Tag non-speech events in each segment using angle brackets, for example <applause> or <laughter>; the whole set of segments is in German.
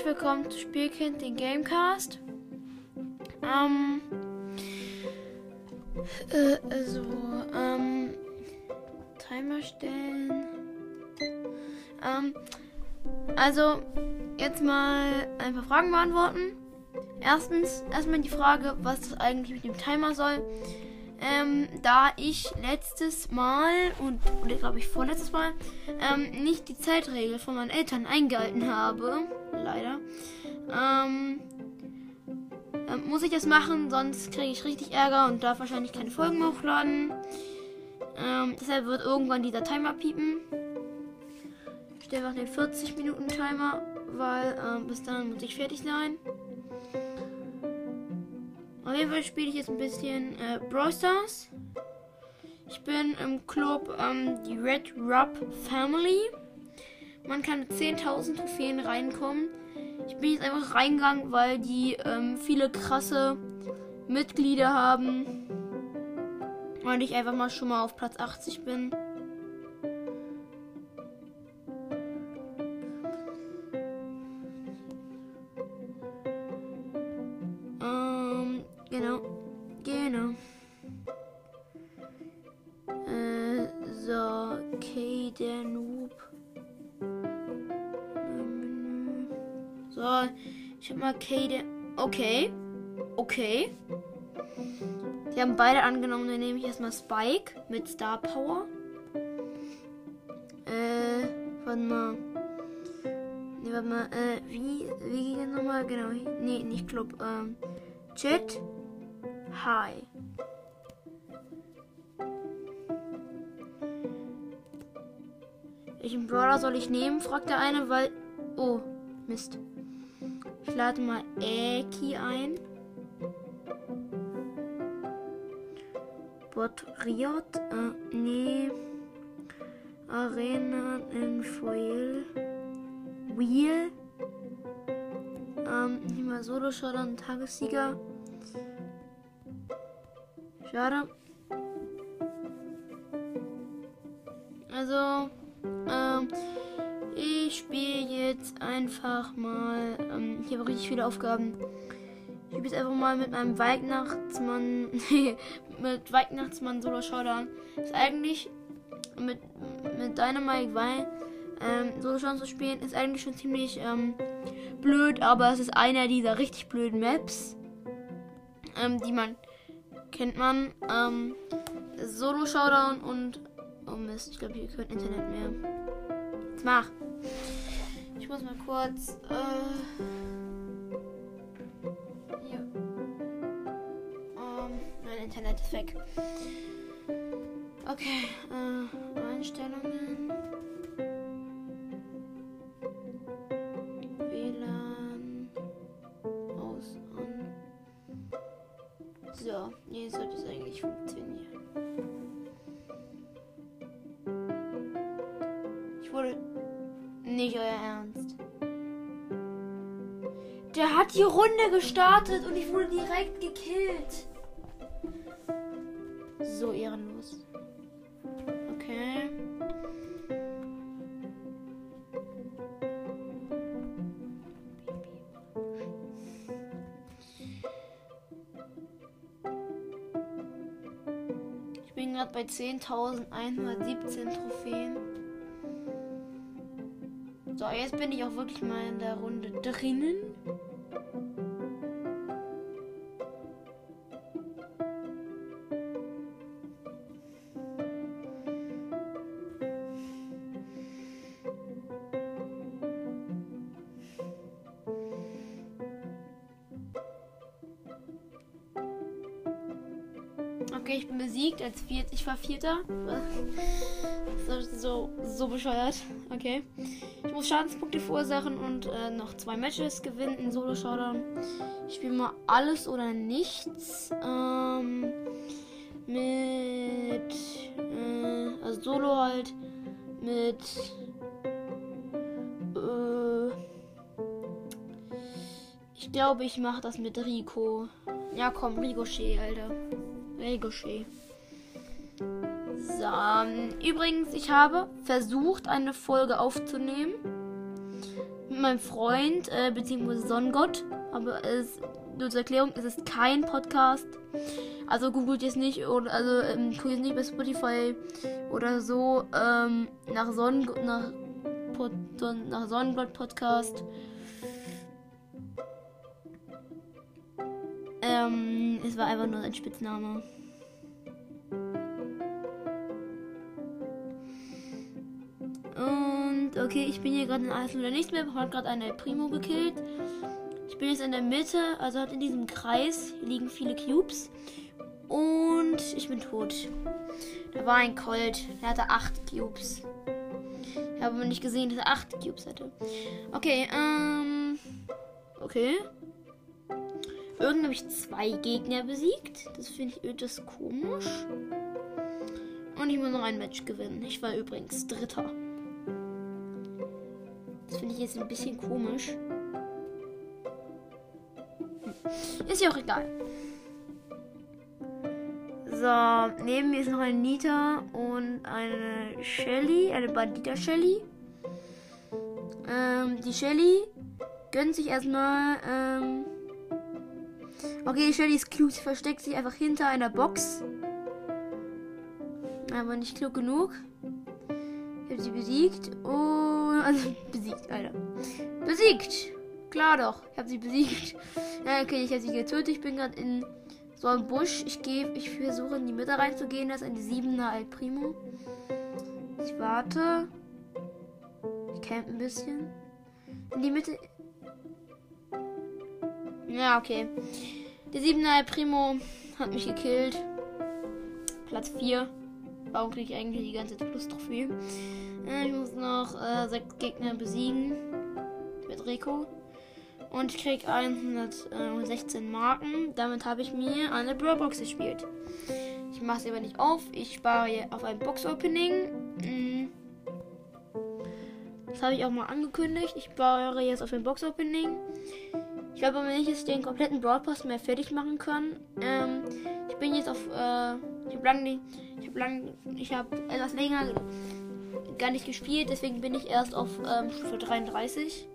herzlich willkommen zu Spielkind, den Gamecast. Ähm, äh, also, ähm, Timer stellen. Ähm, also, jetzt mal ein paar Fragen beantworten. Erstens, erstmal die Frage, was das eigentlich mit dem Timer soll. Ähm, da ich letztes Mal und oder glaube ich vorletztes Mal ähm, nicht die Zeitregel von meinen Eltern eingehalten habe, leider, ähm, ähm, muss ich das machen, sonst kriege ich richtig Ärger und darf wahrscheinlich keine Folgen hochladen. Ähm, deshalb wird irgendwann dieser Timer piepen. Ich stelle einfach den 40 Minuten Timer, weil ähm, bis dann muss ich fertig sein. Auf jeden Fall spiele ich jetzt ein bisschen äh, Brawl Stars. Ich bin im Club ähm, die Red Rub Family. Man kann mit 10.000 Trophäen reinkommen. Ich bin jetzt einfach reingegangen, weil die ähm, viele krasse Mitglieder haben. Und ich einfach mal schon mal auf Platz 80 bin. Ähm, genau. Genau. Ich hab mal Kate. Okay. Okay. Die haben beide angenommen. Dann nehme ich erstmal Spike mit Star Power. Äh, warte mal. Nee, warte mal. Äh, wie, wie ging das nochmal? Genau. Nee, nicht Club. Ähm, Chat. Hi. Welchen Brawler soll ich nehmen? fragt der eine, weil. Oh, Mist. Ich lade mal Eki ein. Bot Riot. Äh, nee. Arena in Foil. Wheel. Ähm, hier mal Solo Showdown Tagessieger. Schade. Also, ähm, ich spiele jetzt einfach mal. Ähm, ich habe richtig viele Aufgaben. Ich spiele jetzt einfach mal mit meinem Weihnachtsmann. <laughs> mit Weihnachtsmann Solo Showdown. Ist eigentlich mit, mit Dynamite Wein ähm, Solo Showdown zu spielen, ist eigentlich schon ziemlich ähm, blöd, aber es ist einer dieser richtig blöden Maps, ähm, die man kennt man. Ähm, Solo Showdown und oh Mist, ich glaube hier kein Internet mehr. Jetzt mach. Ich muss mal kurz. Äh, hier. Ähm, mein Internet ist weg. Okay, äh, Einstellungen. WLAN. Aus. So, jetzt sollte es eigentlich funktionieren. Ich wurde. Nicht euer Ernst. Der hat die Runde gestartet und ich wurde direkt gekillt. So ehrenlos. Okay. Ich bin gerade bei 10.117 Trophäen. Jetzt bin ich auch wirklich mal in der Runde drinnen. Okay, ich bin besiegt als viert. Ich war Vierter. <laughs> So, so, so bescheuert. Okay. Schadenspunkte verursachen und äh, noch zwei Matches gewinnen in Solo Showdown. Ich spiele mal alles oder nichts. Ähm, mit. Äh, also Solo halt. Mit. Äh, ich glaube, ich mache das mit Rico. Ja, komm, Ricochet, Alter. Ricochet. So, ähm, übrigens, ich habe versucht, eine Folge aufzunehmen. mit meinem Freund, äh, beziehungsweise Sonnengott. Aber es, nur zur Erklärung, es ist kein Podcast. Also googelt jetzt nicht oder also ähm, guckt jetzt nicht bei Spotify oder so ähm, nach Sonnen nach, Pod, nach Sonnengott Podcast. Ähm, es war einfach nur ein Spitzname. Und okay, ich bin hier gerade in oder nichts mehr. Ich habe gerade eine Primo gekillt. Ich bin jetzt in der Mitte, also halt in diesem Kreis. Liegen viele Cubes. Und ich bin tot. Da war ein Colt. Der hatte 8 Cubes. Ich habe nicht gesehen, dass er 8 Cubes hatte. Okay, ähm. Okay. Irgendwann habe ich zwei Gegner besiegt. Das finde ich etwas komisch. Und ich muss noch ein Match gewinnen. Ich war übrigens Dritter. Jetzt ein bisschen komisch. Ist ja auch egal. So, neben mir ist noch eine Nita und eine Shelly, eine Bandita Shelly. Ähm, die Shelly gönnt sich erstmal, ähm, Okay, die Shelly ist klug. Sie versteckt sich einfach hinter einer Box. Aber nicht klug genug. Sie besiegt. Und. Also, besiegt, Alter. Besiegt! Klar doch. Ich habe sie besiegt. Ja, okay, ich habe sie getötet. Ich bin gerade in so einem Busch. Ich gehe, ich versuche in die Mitte reinzugehen. Das ist eine 7er Al Primo. Ich warte. Ich camp ein bisschen. In die Mitte. Ja, okay. Der 7er Primo hat mich gekillt. Platz 4. Warum kriege ich eigentlich die ganze Plus-Trophäe? Äh, ich muss noch äh, sechs Gegner besiegen. Mit Rico. Und ich kriege 116 Marken. Damit habe ich mir eine Brawlbox gespielt. Ich mache sie aber nicht auf. Ich spare auf ein Box-Opening. Mm. Das habe ich auch mal angekündigt. Ich spare jetzt auf ein Box-Opening. Ich glaube aber nicht, dass ich den kompletten Broadcast mehr fertig machen kann. Ähm, ich bin jetzt auf. Äh, ich habe lange Ich habe lang. Ich habe etwas länger gar nicht gespielt, deswegen bin ich erst auf ähm, Stufe 33.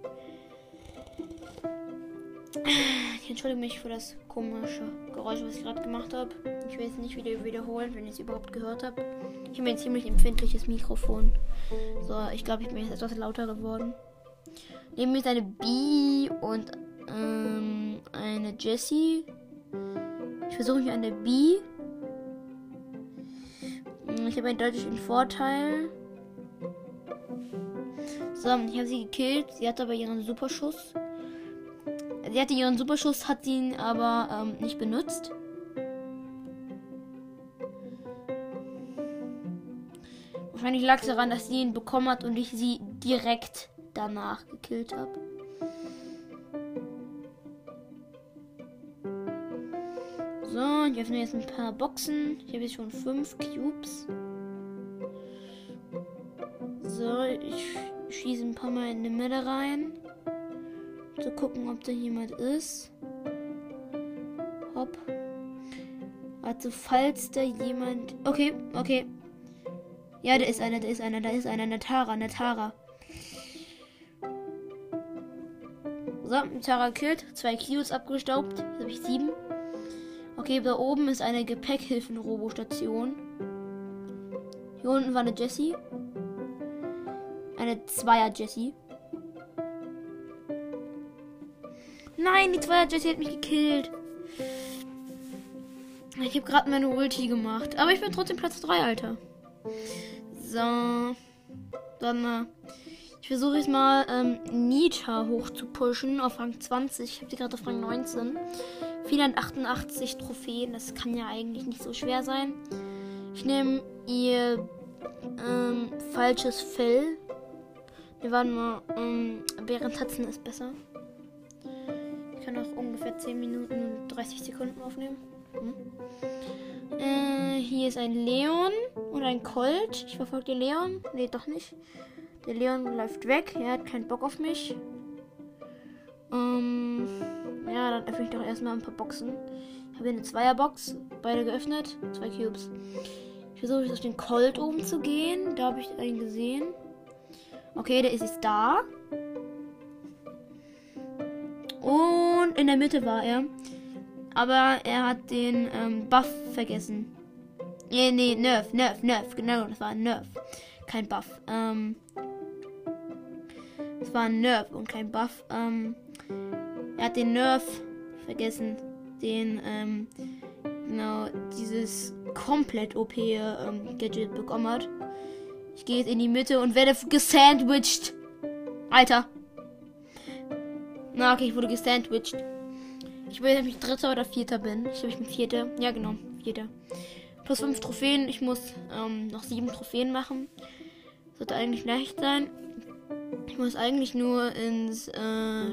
Ich entschuldige mich für das komische Geräusch, was ich gerade gemacht habe. Ich will es nicht wieder wiederholen, wenn ich es überhaupt gehört habe. Ich habe ein ziemlich empfindliches Mikrofon. So, ich glaube, ich bin jetzt etwas lauter geworden. Neben mir ist eine B und ähm, eine Jessie. Ich versuche mich an der B. Ich habe einen deutlichen Vorteil. So, ich habe sie gekillt. Sie hatte aber ihren Superschuss. Sie hatte ihren Superschuss, hat ihn aber ähm, nicht benutzt. Wahrscheinlich lag es daran, dass sie ihn bekommen hat und ich sie direkt danach gekillt habe. So, ich öffne jetzt ein paar Boxen. Ich habe jetzt schon fünf Cubes. So, ich schieße ein paar Mal in die Mitte rein. Zu gucken, ob da jemand ist. Hopp. Also, falls da jemand. Okay, okay. Ja, da ist einer, da ist einer, da ist einer. Eine Tara, eine Tara. So, Tara killt. Zwei Cubes abgestaubt. Jetzt habe ich sieben. Okay, da oben ist eine Gepäckhilfen-Robostation. Hier unten war eine Jessie. Eine Zweier-Jessie. Nein, die Zweier-Jessie hat mich gekillt. Ich habe gerade meine Ulti gemacht. Aber ich bin trotzdem Platz 3, Alter. So. Dann, äh, ich versuche jetzt mal ähm, Nita hoch zu pushen auf Rang 20. Ich habe sie gerade auf Rang 19. 488 Trophäen, das kann ja eigentlich nicht so schwer sein. Ich nehme ihr ähm, falsches Fell. Wir waren mal, ähm, Bärentatzen ist besser. Ich kann auch ungefähr 10 Minuten und 30 Sekunden aufnehmen. Hm. Äh, hier ist ein Leon oder ein Colt. Ich verfolge den Leon. Nee, doch nicht. Der Leon läuft weg. Er hat keinen Bock auf mich. Ähm. Ja, dann öffne ich doch erstmal ein paar Boxen. Ich habe hier eine Zweierbox, beide geöffnet, zwei Cubes. Ich versuche jetzt auf den Colt oben zu gehen. Da habe ich einen gesehen. Okay, der ist jetzt da. Und in der Mitte war er. Aber er hat den ähm, Buff vergessen. Nee, nee, Nerf, Nerf, Nerf. Genau, das war ein Nerf. Kein Buff. Ähm, es war ein Nerf und kein Buff. Ähm, er hat den Nerf vergessen. Den, ähm, genau, dieses komplett OP ähm, Gadget bekommen hat. Ich gehe jetzt in die Mitte und werde gesandwiched. Alter. Na, okay, ich wurde gesandwiched. Ich weiß nicht, ob ich Dritter oder Vierter bin. Ich glaube, ich bin Vierter. Ja, genau, Vierter. Plus fünf Trophäen. Ich muss ähm, noch sieben Trophäen machen. Sollte eigentlich leicht sein. Ich muss eigentlich nur ins, äh,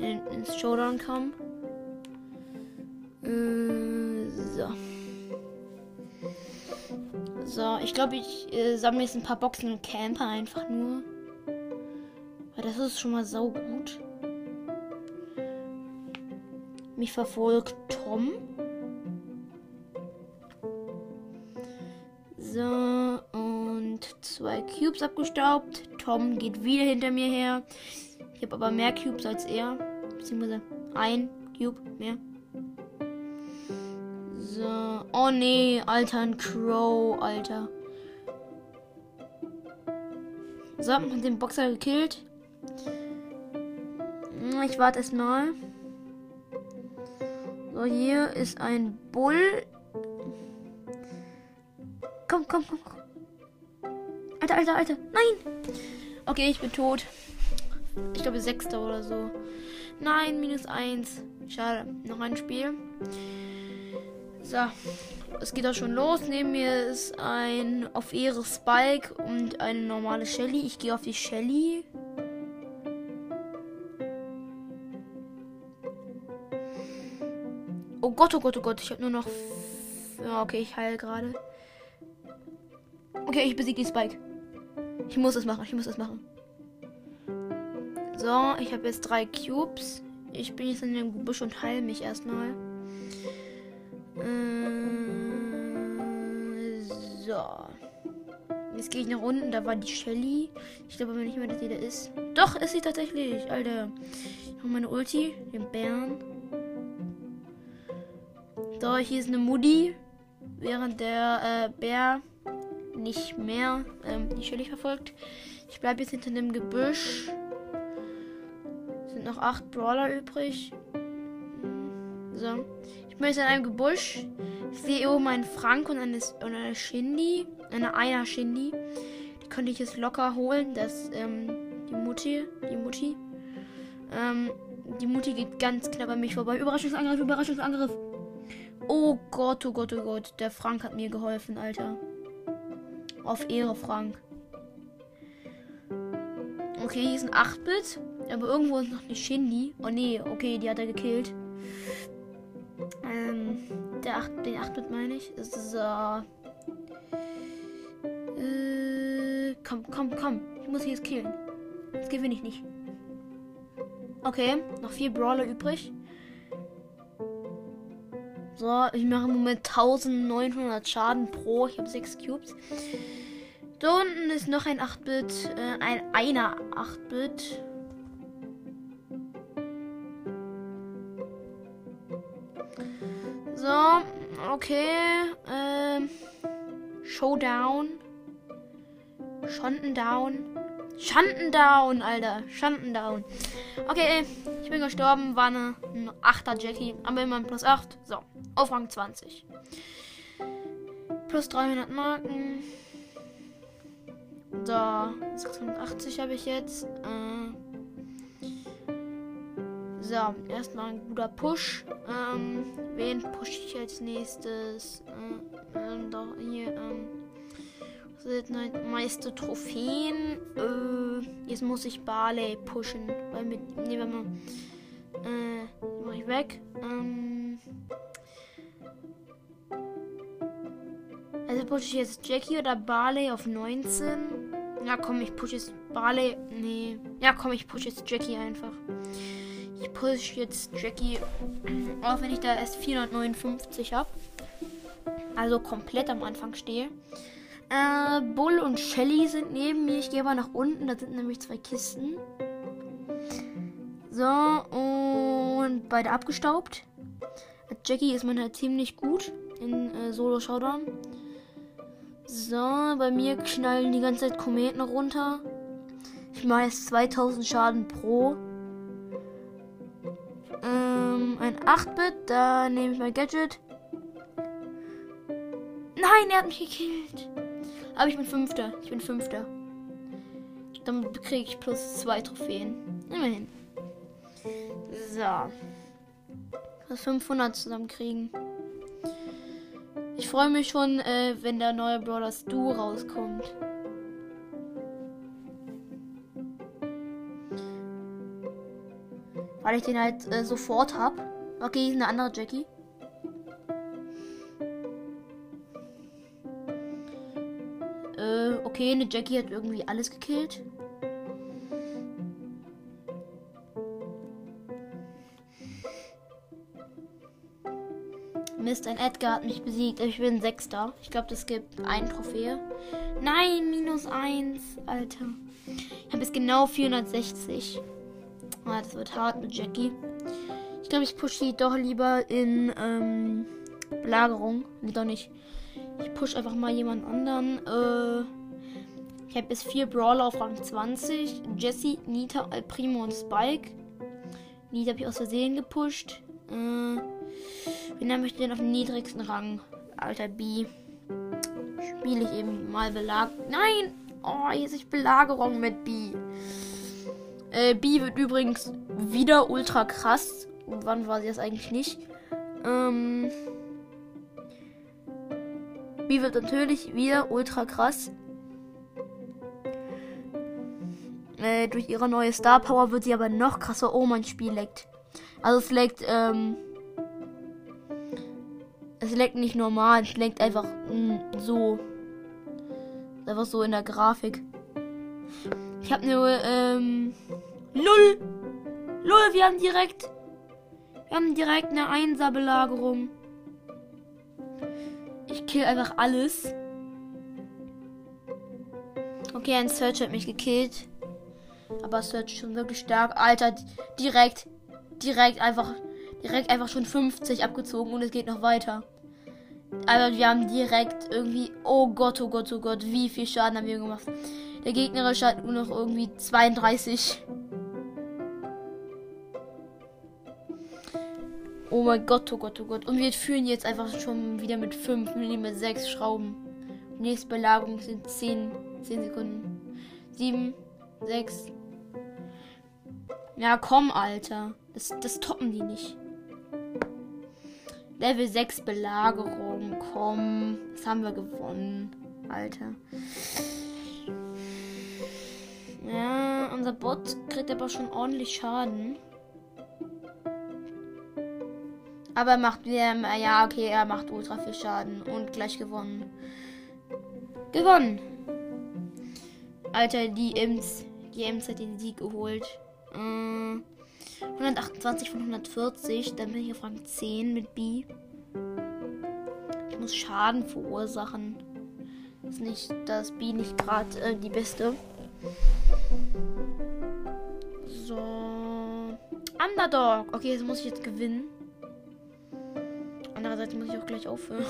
in, ins Showdown kommen. Äh, so. So, ich glaube, ich äh, sammle jetzt ein paar Boxen und Camper einfach nur. Weil das ist schon mal sau gut. Mich verfolgt Tom. So, und zwei Cubes abgestaubt. Tom geht wieder hinter mir her. Ich habe aber mehr Cubes als er. Beziehungsweise ein Cube mehr. So. Oh nee, Alter, ein Crow, Alter. So, hat den Boxer gekillt. Ich warte erstmal. So, hier ist ein Bull. Komm, komm, komm. Alter, alter, alter. Nein. Okay, ich bin tot. Ich glaube, Sechster oder so. Nein, minus eins. Schade. Noch ein Spiel. So. Es geht auch schon los. Neben mir ist ein auf Ehre Spike und eine normale Shelly. Ich gehe auf die Shelly. Oh Gott, oh Gott, oh Gott. Ich habe nur noch. Okay, ich heile gerade. Okay, ich besiege die Spike. Ich muss es machen, ich muss es machen. So, ich habe jetzt drei Cubes. Ich bin jetzt in dem Busch und heile mich erstmal. Äh, so. Jetzt gehe ich nach unten. Da war die Shelly. Ich glaube aber nicht mehr, dass die da ist. Doch, ist sie tatsächlich. Alter. Ich habe meine Ulti. Den Bären. So, hier ist eine Mudi. Während der äh, Bär nicht mehr ähm, die Shelly verfolgt. Ich bleibe jetzt hinter dem Gebüsch. Sind noch acht Brawler übrig. So. Ich bin jetzt in einem Gebüsch. Ich sehe oben einen Frank und eine, und eine Shindy. Eine Einer Shindy. Die könnte ich jetzt locker holen. Das, ähm, die Mutti. Die Mutti. Ähm, die Mutti geht ganz knapp an mich vorbei. Überraschungsangriff, Überraschungsangriff. Oh Gott, oh Gott, oh Gott. Der Frank hat mir geholfen, Alter. Auf Ehre, Frank. Okay, hier ist ein 8-Bit. Aber irgendwo ist noch eine Shindy. Oh nee, okay, die hat er gekillt. Ähm, der 8, den 8-Bit meine ich. So. Äh, komm, komm, komm. Ich muss hier jetzt killen. Das gewinne ich nicht. Okay, noch vier Brawler übrig. So, ich mache im Moment 1900 Schaden pro. Ich habe 6 Cubes. Da unten ist noch ein 8-Bit. Äh, ein einer 8-Bit. Okay. Ähm, Showdown. Schandendown. Schandendown, Alter. Schandendown. Okay, ich bin gestorben. War eine, ein 8er Jackie. Aber immerhin plus 8. So, auf Rang 20. Plus 300 Marken. So, 680 habe ich jetzt. Äh, so, erstmal ein guter Push. Ähm, wen push ich als nächstes? Äh, ähm, da hier, ähm, sind meiste Trophäen. Äh, jetzt muss ich Barley pushen. Weil mit, nee, wenn man, äh, mach ich weg. Ähm, also pushe ich jetzt Jackie oder Barley auf 19. Ja, komm, ich pushe jetzt Barley. Nee. Ja, komm, ich pushe jetzt Jackie einfach. Ich push jetzt Jackie, auch wenn ich da erst 459 habe. Also komplett am Anfang stehe. Äh, Bull und Shelly sind neben mir. Ich gehe aber nach unten. Da sind nämlich zwei Kisten. So, und beide abgestaubt. Jackie ist man halt ziemlich gut in äh, Solo Showdown. So, bei mir knallen die ganze Zeit Kometen runter. Ich mache jetzt 2000 Schaden pro. Ähm, ein 8-Bit, da nehme ich mein Gadget. Nein, er hat mich gekillt. Aber ich bin Fünfter. Ich bin Fünfter. Dann kriege ich plus zwei Trophäen. Immerhin. So. Das 500 zusammenkriegen. Ich freue mich schon, äh, wenn der neue Brawlers Duo rauskommt. Weil ich den halt äh, sofort hab. Okay, eine andere Jackie. Äh, okay, eine Jackie hat irgendwie alles gekillt. Mist, ein Edgar hat mich besiegt. Ich bin Sechster. Ich glaube, das gibt ein Trophäe. Nein, minus eins, Alter. Ich habe jetzt genau 460. Ah, das wird hart mit Jackie. Ich glaube, ich pushe die doch lieber in ähm, Belagerung. Nee, doch nicht. Ich push einfach mal jemand anderen. Äh, ich habe jetzt vier Brawler auf Rang 20. Jesse, Nita, Al Primo und Spike. Nita habe ich aus Versehen gepusht. Äh, wen möchte denn auf dem niedrigsten Rang? Alter B. Spiele ich eben mal Belag. Nein! Oh, hier ist ich Belagerung mit B. Äh, B wird übrigens wieder ultra krass. Wann war sie das eigentlich nicht? Ähm. B wird natürlich wieder ultra krass. Äh, durch ihre neue Star Power wird sie aber noch krasser. Oh, mein Spiel leckt. Also es leckt, ähm. Es leckt nicht normal, es leckt einfach mh, so. Einfach so in der Grafik. Ich habe nur, ähm. Null! Null, wir haben direkt. Wir haben direkt eine Einser-Belagerung. Ich kill einfach alles. Okay, ein Search hat mich gekillt. Aber Search schon wirklich stark. Alter, direkt. Direkt einfach. Direkt einfach schon 50 abgezogen und es geht noch weiter. Aber wir haben direkt irgendwie. Oh Gott, oh Gott, oh Gott. Wie viel Schaden haben wir gemacht? Der gegnerische hat nur noch irgendwie 32. Oh mein Gott, oh Gott, oh Gott. Und wir führen jetzt einfach schon wieder mit 5, mit 6 Schrauben. Nächste Belagerung sind 10, 10 Sekunden. 7, 6. Ja, komm, Alter. Das, das toppen die nicht. Level 6 Belagerung. Komm. Das haben wir gewonnen. Alter. Ja, unser Bot kriegt aber schon ordentlich Schaden. Aber er macht wieder, ja, okay, er macht ultra viel Schaden und gleich gewonnen. Gewonnen. Alter, die Ems, die Ems hat den Sieg geholt. Äh, 128 von 140, dann bin ich auf Rang 10 mit B. Ich muss Schaden verursachen. Ist nicht, das B nicht gerade äh, die beste. So. Underdog. Okay, jetzt muss ich jetzt gewinnen. Andererseits muss ich auch gleich aufhören.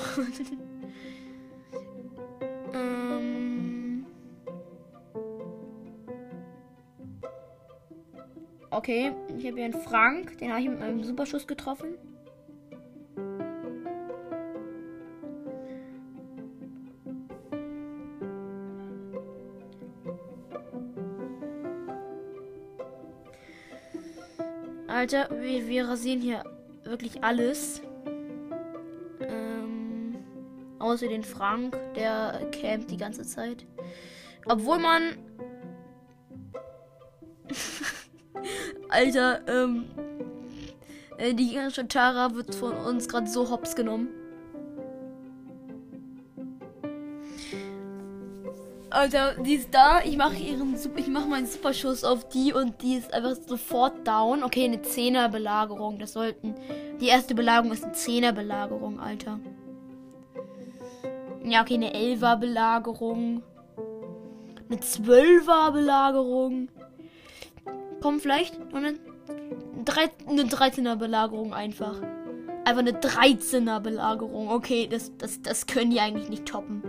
<laughs> ähm. Okay, ich habe hier einen Frank. Den habe ich mit meinem Superschuss getroffen. Alter, wir, wir rasieren hier wirklich alles. Außer den Frank, der campt die ganze Zeit. Obwohl man. <laughs> Alter, ähm. Äh, die gegnerische Tara wird von uns gerade so hops genommen. Alter, die ist da. Ich mache ihren ich mache meinen Superschuss auf die und die ist einfach sofort down. Okay, eine Zehner Belagerung. Das sollten die erste Belagerung ist eine Zehner Belagerung, Alter. Ja, okay, eine 11er Belagerung. Eine 12er Belagerung. Komm, vielleicht noch eine eine 13er Belagerung einfach. Einfach eine 13er Belagerung. Okay, das, das, das können die eigentlich nicht toppen.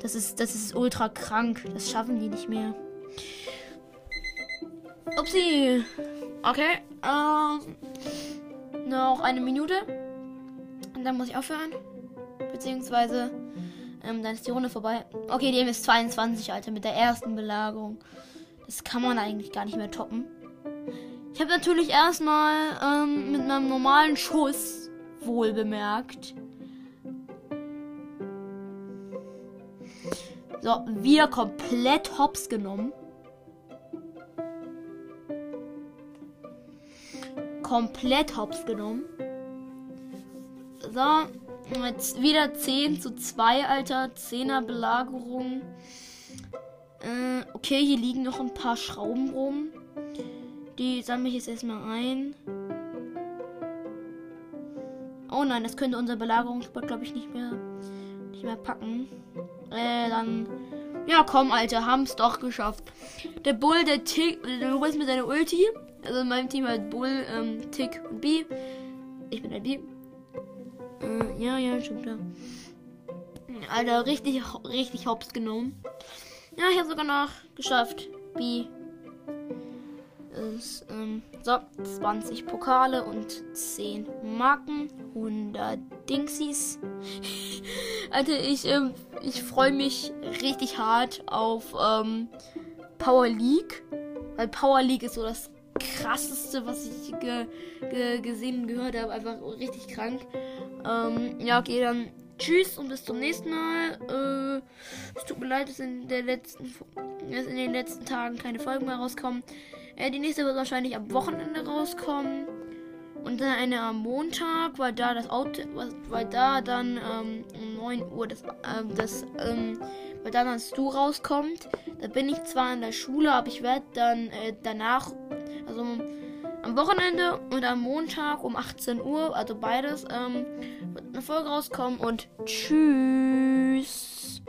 Das ist, das ist ultra krank. Das schaffen die nicht mehr. Upsi. Okay. Ähm, noch eine Minute. Und dann muss ich aufhören. Beziehungsweise, ähm, dann ist die Runde vorbei. Okay, die ist 22, Alter, mit der ersten Belagerung. Das kann man eigentlich gar nicht mehr toppen. Ich habe natürlich erstmal ähm, mit einem normalen Schuss wohl bemerkt. So, wieder komplett hops genommen. Komplett hops genommen. So, jetzt wieder 10 zu 2, Alter. 10er Belagerung. Äh, okay, hier liegen noch ein paar Schrauben rum. Die sammle ich jetzt erstmal ein. Oh nein, das könnte unser Belagerungsspot, glaube ich, nicht mehr, nicht mehr packen. Äh, dann. Ja, komm, Alter, haben es doch geschafft. Der Bull, der Tick, der holt mit seiner Ulti. Also in meinem Team halt Bull, ähm, Tick und B. Ich bin der B. Äh, ja, ja, schon klar. Alter, richtig, richtig hops genommen. Ja, ich habe sogar noch geschafft. B ist ähm, so 20 Pokale und 10 Marken, 100 Dingsies. <laughs> Alter, ich, ähm, ich freue mich richtig hart auf ähm, Power League, weil Power League ist so das krasseste, was ich ge ge gesehen und gehört habe. Einfach richtig krank. Ähm, ja, okay, dann tschüss und bis zum nächsten Mal. Äh, es tut mir leid, dass in, der letzten, dass in den letzten Tagen keine Folgen mehr rauskommen. Äh, die nächste wird wahrscheinlich am Wochenende rauskommen. Und dann eine am Montag, weil da das Auto, weil da dann ähm, um 9 Uhr das, äh, das ähm, weil dann das Du rauskommt. Da bin ich zwar in der Schule, aber ich werde dann äh, danach, also am Wochenende und am Montag um 18 Uhr, also beides, ähm, wird eine Folge rauskommen und tschüss.